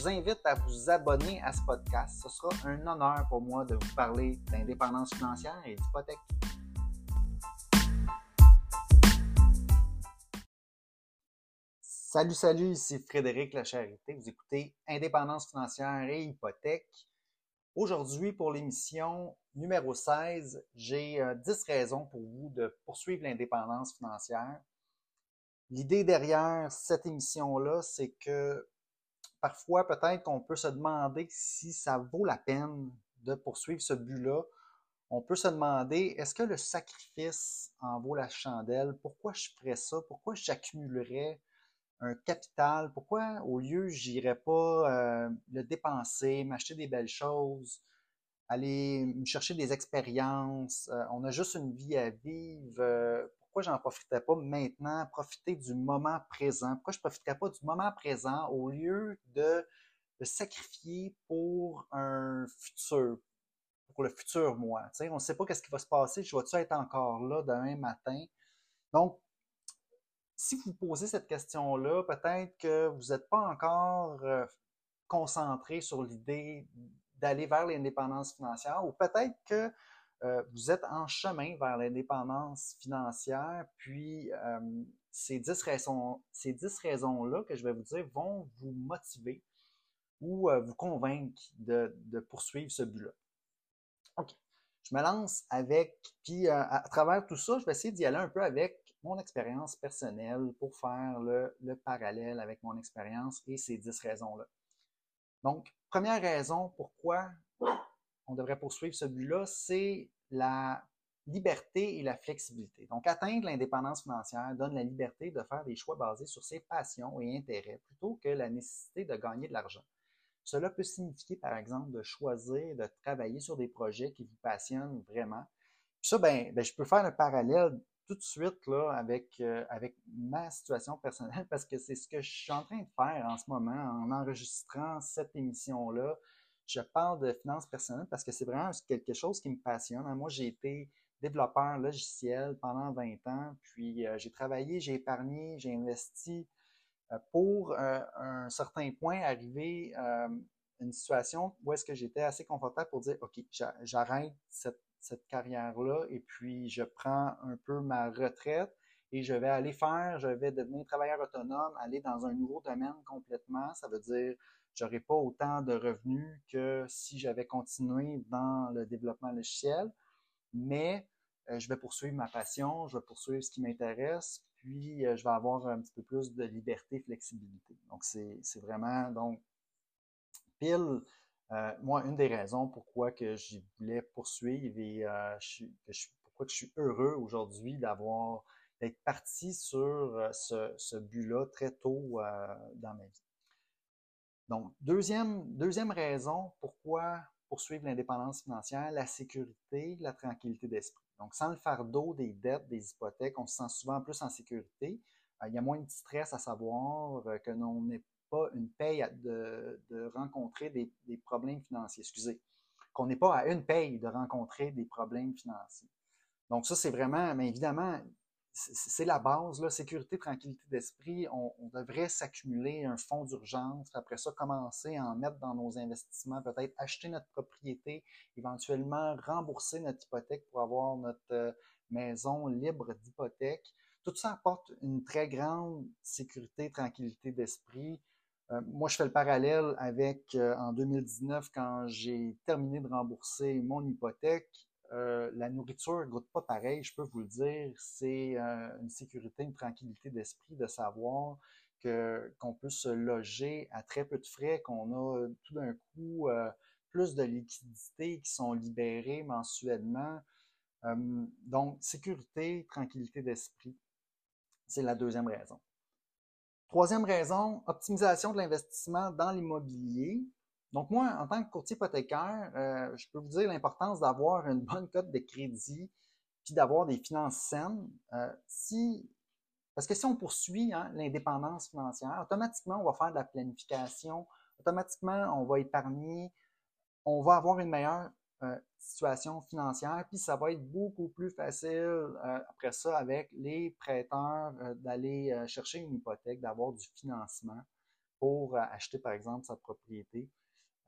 Vous invite à vous abonner à ce podcast. Ce sera un honneur pour moi de vous parler d'indépendance financière et d'hypothèque. Salut, salut, ici Frédéric La Charité. Vous écoutez Indépendance financière et hypothèque. Aujourd'hui, pour l'émission numéro 16, j'ai 10 euh, raisons pour vous de poursuivre l'indépendance financière. L'idée derrière cette émission-là, c'est que parfois, peut-être qu'on peut se demander si ça vaut la peine de poursuivre ce but-là. On peut se demander, est-ce que le sacrifice en vaut la chandelle? Pourquoi je ferais ça? Pourquoi j'accumulerais un capital? Pourquoi, au lieu, j'irais pas euh, le dépenser, m'acheter des belles choses, aller me chercher des expériences? Euh, on a juste une vie à vivre. Euh, pourquoi j'en profiterais pas maintenant? Profiter du moment présent? Pourquoi je profiterais pas du moment présent au lieu de sacrifier pour un futur, pour le futur moi? on ne sait pas qu'est-ce qui va se passer. Je vais-tu être encore là demain matin? Donc, si vous posez cette question-là, peut-être que vous n'êtes pas encore euh, concentré sur l'idée d'aller vers l'indépendance financière ou peut-être que euh, vous êtes en chemin vers l'indépendance financière, puis euh, ces dix raisons, ces dix raisons-là que je vais vous dire vont vous motiver ou vous convaincre de, poursuivre ce but-là. OK. Je me lance avec, puis à travers tout ça, je vais essayer d'y aller un peu avec mon expérience personnelle pour faire le, parallèle avec mon expérience et ces dix raisons-là. Donc, première raison pourquoi on devrait poursuivre ce but-là, c'est la liberté et la flexibilité. Donc, atteindre l'indépendance financière donne la liberté de faire des choix basés sur ses passions et intérêts plutôt que la nécessité de gagner de l'argent. Cela peut signifier, par exemple, de choisir de travailler sur des projets qui vous passionnent vraiment. Puis ça, ben, ben je peux faire un parallèle tout de suite là, avec, euh, avec ma situation personnelle parce que c'est ce que je suis en train de faire en ce moment en enregistrant cette émission-là. Je parle de finances personnelles parce que c'est vraiment quelque chose qui me passionne. Moi, j'ai été développeur logiciel pendant 20 ans, puis euh, j'ai travaillé, j'ai épargné, j'ai investi euh, pour un certain point arriver à une situation où est-ce que j'étais assez confortable pour dire, OK, j'arrête cette cette carrière-là et puis je prends un peu ma retraite et je vais aller faire, je vais devenir travailleur autonome, aller dans un nouveau domaine complètement. Ça veut dire j'aurai pas autant de revenus que si j'avais continué dans le développement logiciel, mais euh, je vais poursuivre ma passion, je vais poursuivre ce qui m'intéresse, puis euh, je vais avoir un petit peu plus de liberté, flexibilité. Donc c'est vraiment donc pile euh, moi, une des raisons pourquoi que j'y voulais poursuivre et pourquoi je suis heureux aujourd'hui d'avoir d'être parti sur euh, ce, but-là très tôt dans ma vie. Donc, deuxième, raison pourquoi poursuivre l'indépendance financière, la sécurité, la tranquillité d'esprit. Donc, sans le fardeau des dettes, des hypothèques, on se sent souvent plus en sécurité. il y a moins de stress à savoir que l'on n'est pas une paye de, rencontrer des, problèmes financiers. Excusez. Qu'on n'est pas à une paye de rencontrer des problèmes financiers. Donc, ça, c'est vraiment, mais évidemment, c'est la base, là, sécurité, tranquillité d'esprit. On, devrait s'accumuler un fonds d'urgence, après ça, commencer à en mettre dans nos investissements, peut-être acheter notre propriété, éventuellement rembourser notre hypothèque pour avoir notre euh, maison libre d'hypothèque. Tout ça apporte une très grande sécurité, tranquillité d'esprit. Euh, moi, je fais le parallèle avec euh, en 2019, quand j'ai terminé de rembourser mon hypothèque, euh, la nourriture ne goûte pas pareil, je peux vous le dire. C'est une sécurité, une tranquillité d'esprit de savoir qu'on peut se loger à très peu de frais, qu'on a tout d'un coup plus de liquidités qui sont libérées mensuellement. donc, sécurité, tranquillité d'esprit, c'est la deuxième raison. Troisième raison, optimisation de l'investissement dans l'immobilier. Donc moi, en tant que courtier hypothécaire, euh, je peux vous dire l'importance d'avoir une bonne cote de crédit, puis d'avoir des finances saines. Euh, parce que si on poursuit hein, l'indépendance financière, automatiquement, on va faire de la planification, automatiquement, on va épargner, on va avoir une meilleure euh, situation financière, puis ça va être beaucoup plus facile après ça avec les prêteurs d'aller chercher une hypothèque, d'avoir du financement pour acheter, par exemple, sa propriété.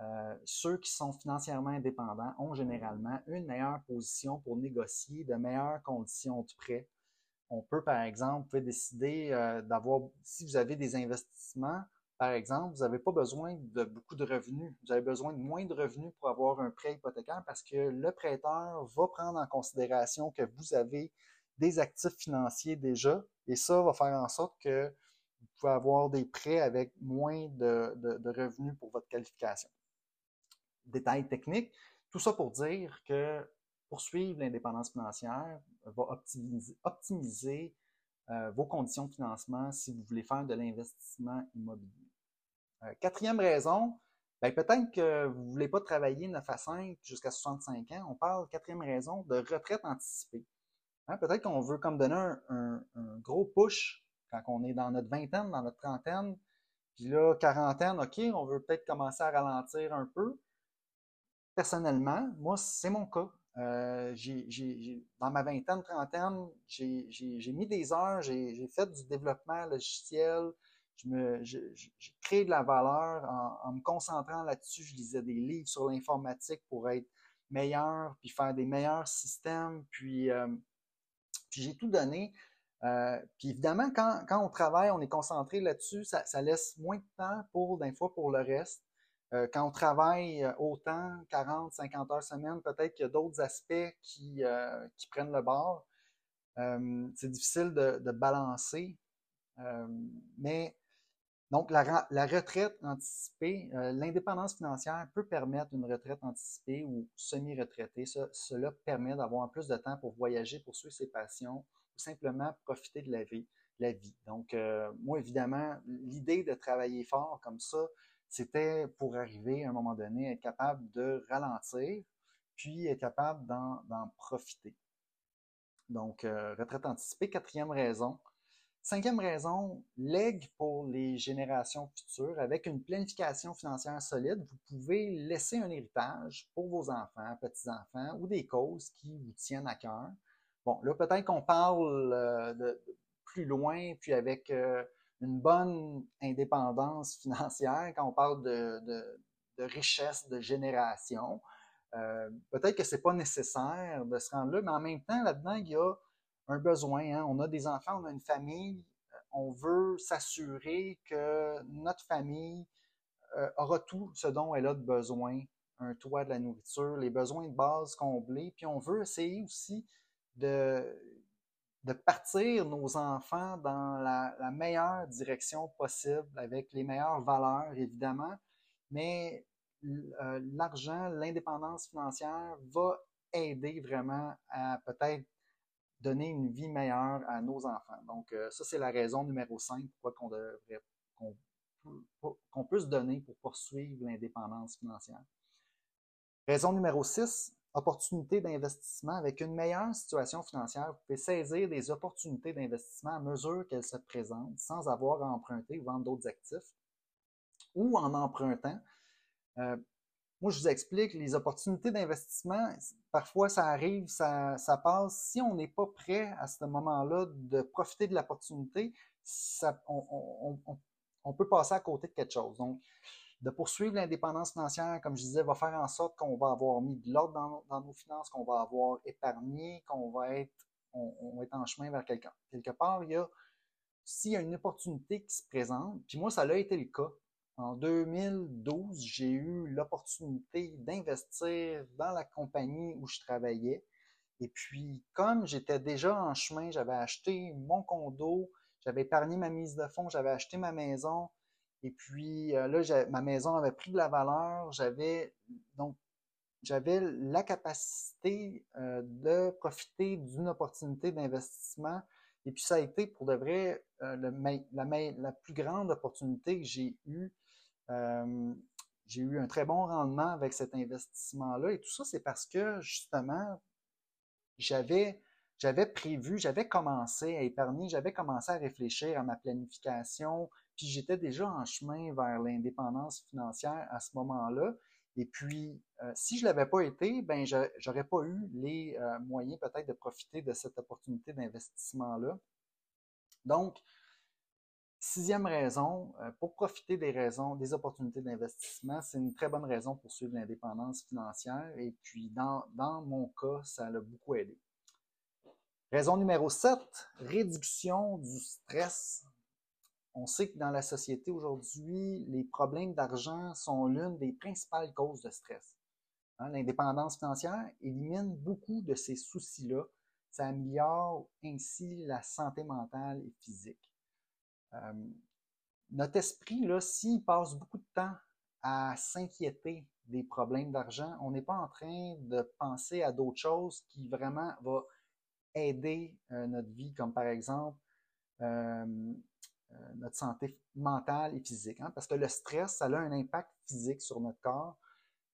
Euh, ceux qui sont financièrement indépendants ont généralement une meilleure position pour négocier de meilleures conditions de prêt. On peut, par exemple, vous décider euh, d'avoir, si vous avez des investissements, par exemple, vous n'avez pas besoin de beaucoup de revenus. Vous avez besoin de moins de revenus pour avoir un prêt hypothécaire parce que le prêteur va prendre en considération que vous avez des actifs financiers déjà et ça va faire en sorte que vous pouvez avoir des prêts avec moins de revenus pour votre qualification détails techniques. Tout ça pour dire que poursuivre l'indépendance financière va optimiser, euh, vos conditions de financement si vous voulez faire de l'investissement immobilier. Euh, quatrième raison, ben, peut-être que vous ne voulez pas travailler 9 à 5 jusqu'à 65 ans. On parle, quatrième raison, de retraite anticipée. Hein, peut-être qu'on veut comme donner un, un, gros push quand on est dans notre vingtaine, dans notre trentaine, puis là, quarantaine, OK, on veut peut-être commencer à ralentir un peu personnellement, moi, c'est mon cas. Euh, dans ma vingtaine, trentaine, j'ai mis des heures, j'ai fait du développement logiciel, j'ai créé de la valeur en, me concentrant là-dessus. Je lisais des livres sur l'informatique pour être meilleur, puis faire des meilleurs systèmes, puis, euh, j'ai tout donné. Euh, puis évidemment, quand, on travaille, on est concentré là-dessus, ça, laisse moins de temps pour, d'un fois, pour le reste. Euh, quand on travaille euh, autant, 40, 50 heures semaine, peut-être qu'il y a d'autres aspects qui, euh, qui, prennent le bord. c'est difficile de, de balancer. mais donc, la, la retraite anticipée, l'indépendance financière peut permettre une retraite anticipée ou semi-retraitée. cela permet d'avoir plus de temps pour voyager, poursuivre ses passions ou simplement profiter de la vie. La vie. Donc, moi, évidemment, l'idée de travailler fort comme ça, c'était pour arriver à un moment donné, être capable de ralentir, puis être capable d'en profiter. Donc, euh, retraite anticipée, quatrième raison. Cinquième raison, legs pour les générations futures. Avec une planification financière solide, vous pouvez laisser un héritage pour vos enfants, petits-enfants ou des causes qui vous tiennent à cœur. Bon, là, peut-être qu'on parle euh, plus loin, puis avec euh, une bonne indépendance financière, quand on parle de, richesse de génération, euh, peut-être que c'est pas nécessaire de se rendre là, mais en même temps, là-dedans, il y a un besoin. Hein. On a des enfants, on a une famille, euh, on veut s'assurer que notre famille euh, aura tout ce dont elle a de besoin, un toit, de la nourriture, les besoins de base comblés, puis on veut essayer aussi de de partir nos enfants dans la, meilleure direction possible, avec les meilleures valeurs, évidemment, mais euh, l'argent, l'indépendance financière va aider vraiment à peut-être donner une vie meilleure à nos enfants. Donc, euh, ça, c'est la raison numéro 5 pourquoi qu'on devrait qu'on peut se donner pour poursuivre l'indépendance financière. Raison numéro 6, opportunités d'investissement. Avec une meilleure situation financière, vous pouvez saisir des opportunités d'investissement à mesure qu'elles se présentent sans avoir à emprunter ou vendre d'autres actifs ou en empruntant. Euh, moi, je vous explique, les opportunités d'investissement, parfois ça arrive, ça, passe. Si on n'est pas prêt à ce moment-là de profiter de l'opportunité, on, on, peut passer à côté de quelque chose. Donc, de poursuivre l'indépendance financière, comme je disais, va faire en sorte qu'on va avoir mis de l'ordre dans, nos finances, qu'on va avoir épargné, qu'on va être, on, en chemin vers quelque, quelque part. Il y a, s'il y a une opportunité qui se présente, puis moi, ça a été le cas. En 2012, j'ai eu l'opportunité d'investir dans la compagnie où je travaillais. Et puis, comme j'étais déjà en chemin, j'avais acheté mon condo, j'avais épargné ma mise de fonds, j'avais acheté ma maison, et puis euh, là, ma maison avait pris de la valeur. J'avais donc j'avais la capacité euh, de profiter d'une opportunité d'investissement. Et puis ça a été pour de vrai euh, la, la, plus grande opportunité que j'ai eue. j'ai eu un très bon rendement avec cet investissement-là. Et tout ça, c'est parce que, justement, j'avais, j'avais prévu, j'avais commencé à épargner, j'avais commencé à réfléchir à ma planification, j'étais déjà en chemin vers l'indépendance financière à ce moment-là. Et puis, euh, si je ne l'avais pas été, ben, j'aurais pas eu les euh, moyens peut-être de profiter de cette opportunité d'investissement-là. Donc, sixième raison, euh, pour profiter des raisons, des opportunités d'investissement, c'est une très bonne raison pour suivre l'indépendance financière. Et puis, dans, dans mon cas, ça l'a beaucoup aidé. Raison numéro 7, réduction du stress on sait que dans la société aujourd'hui, les problèmes d'argent sont l'une des principales causes de stress. Hein, l'indépendance financière élimine beaucoup de ces soucis-là. Ça améliore ainsi la santé mentale et physique. Euh, notre esprit, là, s'il passe beaucoup de temps à s'inquiéter des problèmes d'argent, on n'est pas en train de penser à d'autres choses qui vraiment vont aider euh, notre vie, comme par exemple euh, notre santé mentale et physique. Hein, parce que le stress, ça a un impact physique sur notre corps.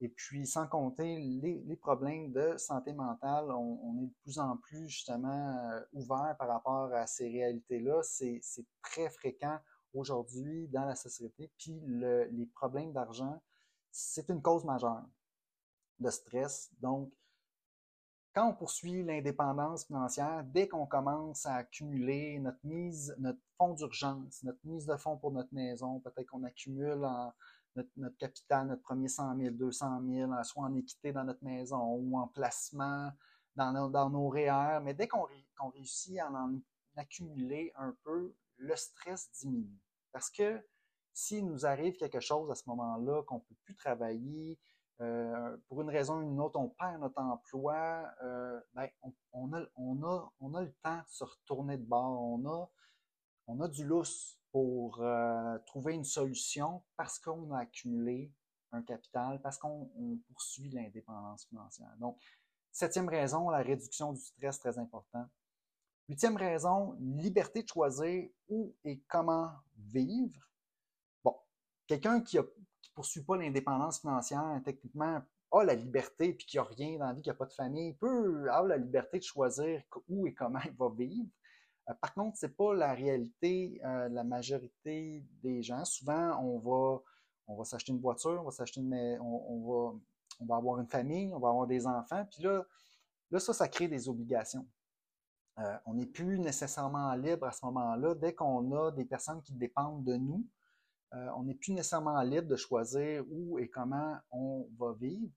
Et puis, sans compter les, problèmes de santé mentale, on, est de plus en plus justement euh, ouvert par rapport à ces réalités-là. C'est très fréquent aujourd'hui dans la société. Puis, les problèmes d'argent, c'est une cause majeure de stress. Donc, quand on poursuit l'indépendance financière, dès qu'on commence à accumuler notre mise, notre fonds d'urgence, notre mise de fonds pour notre maison, peut-être qu'on accumule notre, capital, notre premier 100 000, 200 000, soit en équité dans notre maison ou en placement dans nos, dans REER, mais dès qu'on réussit à en accumuler un peu, le stress diminue. Parce que s'il nous arrive quelque chose à ce moment-là, qu'on ne peut plus travailler, euh, pour une raison ou une autre, on perd notre emploi, euh, ben, on, a, on, a, on a le temps de se retourner de bord. On a, on a du lousse pour euh, trouver une solution parce qu'on a accumulé un capital, parce qu'on poursuit l'indépendance financière. Donc, septième raison, la réduction du stress, très important. Huitième raison, liberté de choisir où et comment vivre. Bon, quelqu'un qui a poursuit pas l'indépendance financière, techniquement, a la liberté, puis qui a rien dans la vie, qui n'a pas de famille, peut avoir la liberté de choisir où et comment il va vivre. Euh, par contre, c'est pas la réalité euh, la majorité des gens. Souvent, on va, on va s'acheter une voiture, on va s'acheter une, on, va, on va avoir une famille, on va avoir des enfants, puis là, là ça, ça crée des obligations. Euh, on n'est plus nécessairement libre à ce moment-là. Dès qu'on a des personnes qui dépendent de nous, euh, on n'est plus nécessairement libre de choisir où et comment on va vivre,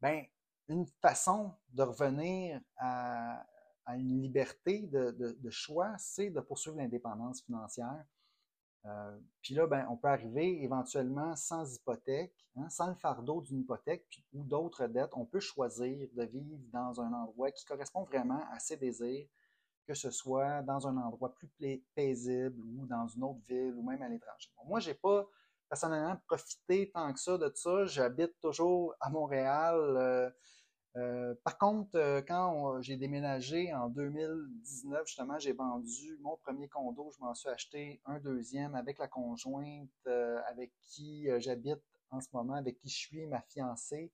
ben, une façon de revenir à, une liberté de, choix, c'est de poursuivre l'indépendance financière. Euh, puis là, ben, on peut arriver éventuellement sans hypothèque, hein, sans le fardeau d'une hypothèque ou d'autres dettes. On peut choisir de vivre dans un endroit qui correspond vraiment à ses désirs, que ce soit dans un endroit plus paisible ou dans une autre ville ou même à l'étranger. moi, je n'ai pas personnellement profité tant que ça de ça. J'habite toujours à Montréal. Euh, euh, par contre, euh, quand j'ai déménagé en 2019, justement, j'ai vendu mon premier condo. Je m'en suis acheté un deuxième avec la conjointe avec qui j'habite en ce moment, avec qui je suis, ma fiancée,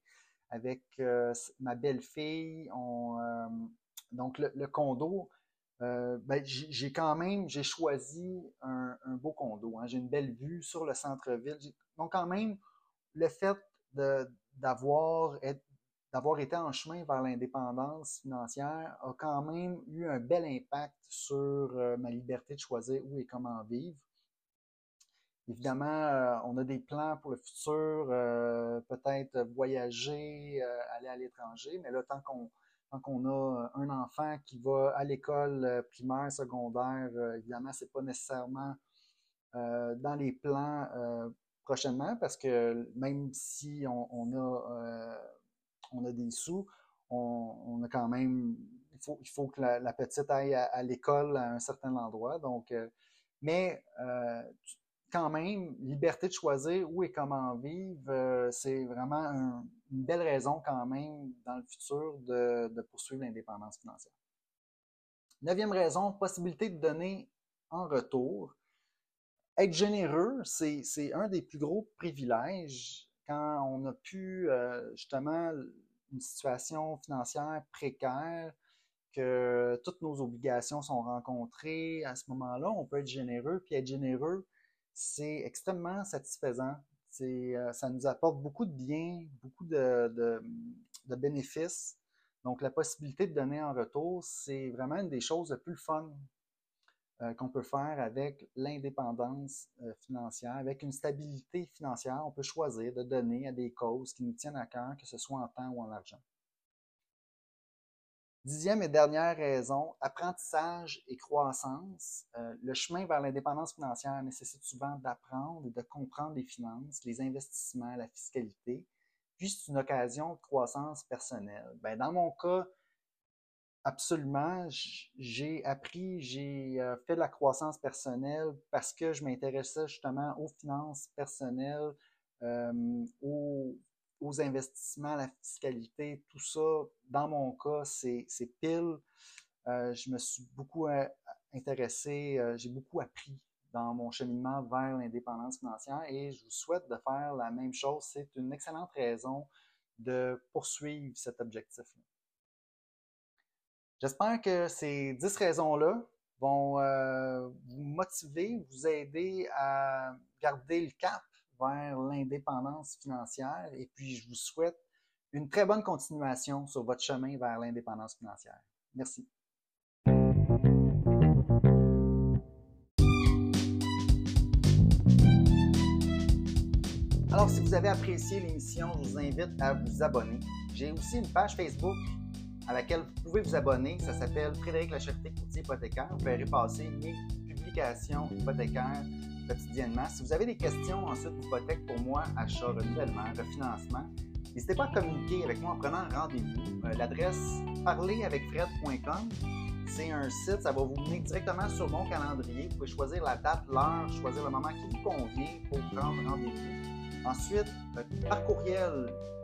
avec ma belle-fille. donc, le condo, euh, ben, j'ai quand même, j'ai choisi un, beau condo. Hein. J'ai une belle vue sur le centre-ville. Donc, quand même, le fait d'avoir été en chemin vers l'indépendance financière a quand même eu un bel impact sur euh, ma liberté de choisir où et comment vivre. Évidemment, euh, on a des plans pour le futur, peut-être voyager, aller à l'étranger, mais là, tant qu'on quand on a euh, un enfant qui va à l'école euh, primaire, secondaire, euh, évidemment, c'est pas nécessairement dans les plans prochainement parce que même si on, a, on a des sous, on, a quand même, il faut, que la, petite aille à, l'école à un certain endroit. Mais quand même, liberté de choisir où et comment vivre, c'est vraiment une belle raison quand même dans le futur de, poursuivre l'indépendance financière. Neuvième raison, possibilité de donner en retour. Être généreux, c'est un des plus gros privilèges quand on a pu euh, justement une situation financière précaire, que toutes nos obligations sont rencontrées, à ce moment-là, on peut être généreux. Puis être généreux, c'est extrêmement satisfaisant. Euh, ça nous apporte beaucoup de biens, beaucoup de, bénéfices. Donc, la possibilité de donner en retour, c'est vraiment une des choses les plus fun euh, qu'on peut faire avec l'indépendance euh, financière, avec une stabilité financière. On peut choisir de donner à des causes qui nous tiennent à cœur, que ce soit en temps ou en argent. Dixième et dernière raison, apprentissage et croissance. Euh, le chemin vers l'indépendance financière nécessite souvent d'apprendre et de comprendre les finances, les investissements, la fiscalité. Puis c'est une occasion de croissance personnelle. Ben, dans mon cas, absolument, j'ai appris, j'ai euh, fait de la croissance personnelle parce que je m'intéressais justement aux finances personnelles, euh, aux aux investissements, la fiscalité, tout ça, dans mon cas, c'est pile. Euh, je me suis beaucoup euh, intéressé, euh, j'ai beaucoup appris dans mon cheminement vers l'indépendance financière et je vous souhaite de faire la même chose. C'est une excellente raison de poursuivre cet objectif-là. J'espère que ces dix raisons-là vont vous motiver, vous aider à garder le cap vers l'indépendance financière et puis je vous souhaite une très bonne continuation sur votre chemin vers l'indépendance financière. Merci. Alors, si vous avez apprécié l'émission, je vous invite à vous abonner. J'ai aussi une page Facebook à laquelle vous pouvez vous abonner. Ça s'appelle Frédéric Lacherté Courtier Hypothécaire. Vous verrez passer mes publications hypothécaires quotidiennement. Si vous avez des questions ensuite d'hypothèque pour moi, achat, renouvellement, refinancement, n'hésitez pas à communiquer avec moi en prenant rendez-vous. Euh, l'adresse parleravecfred.com, c'est un site, ça va vous mener directement sur mon calendrier. Vous pouvez choisir la date, l'heure, choisir le moment qui vous convient pour prendre rendez-vous. Ensuite, euh, par courriel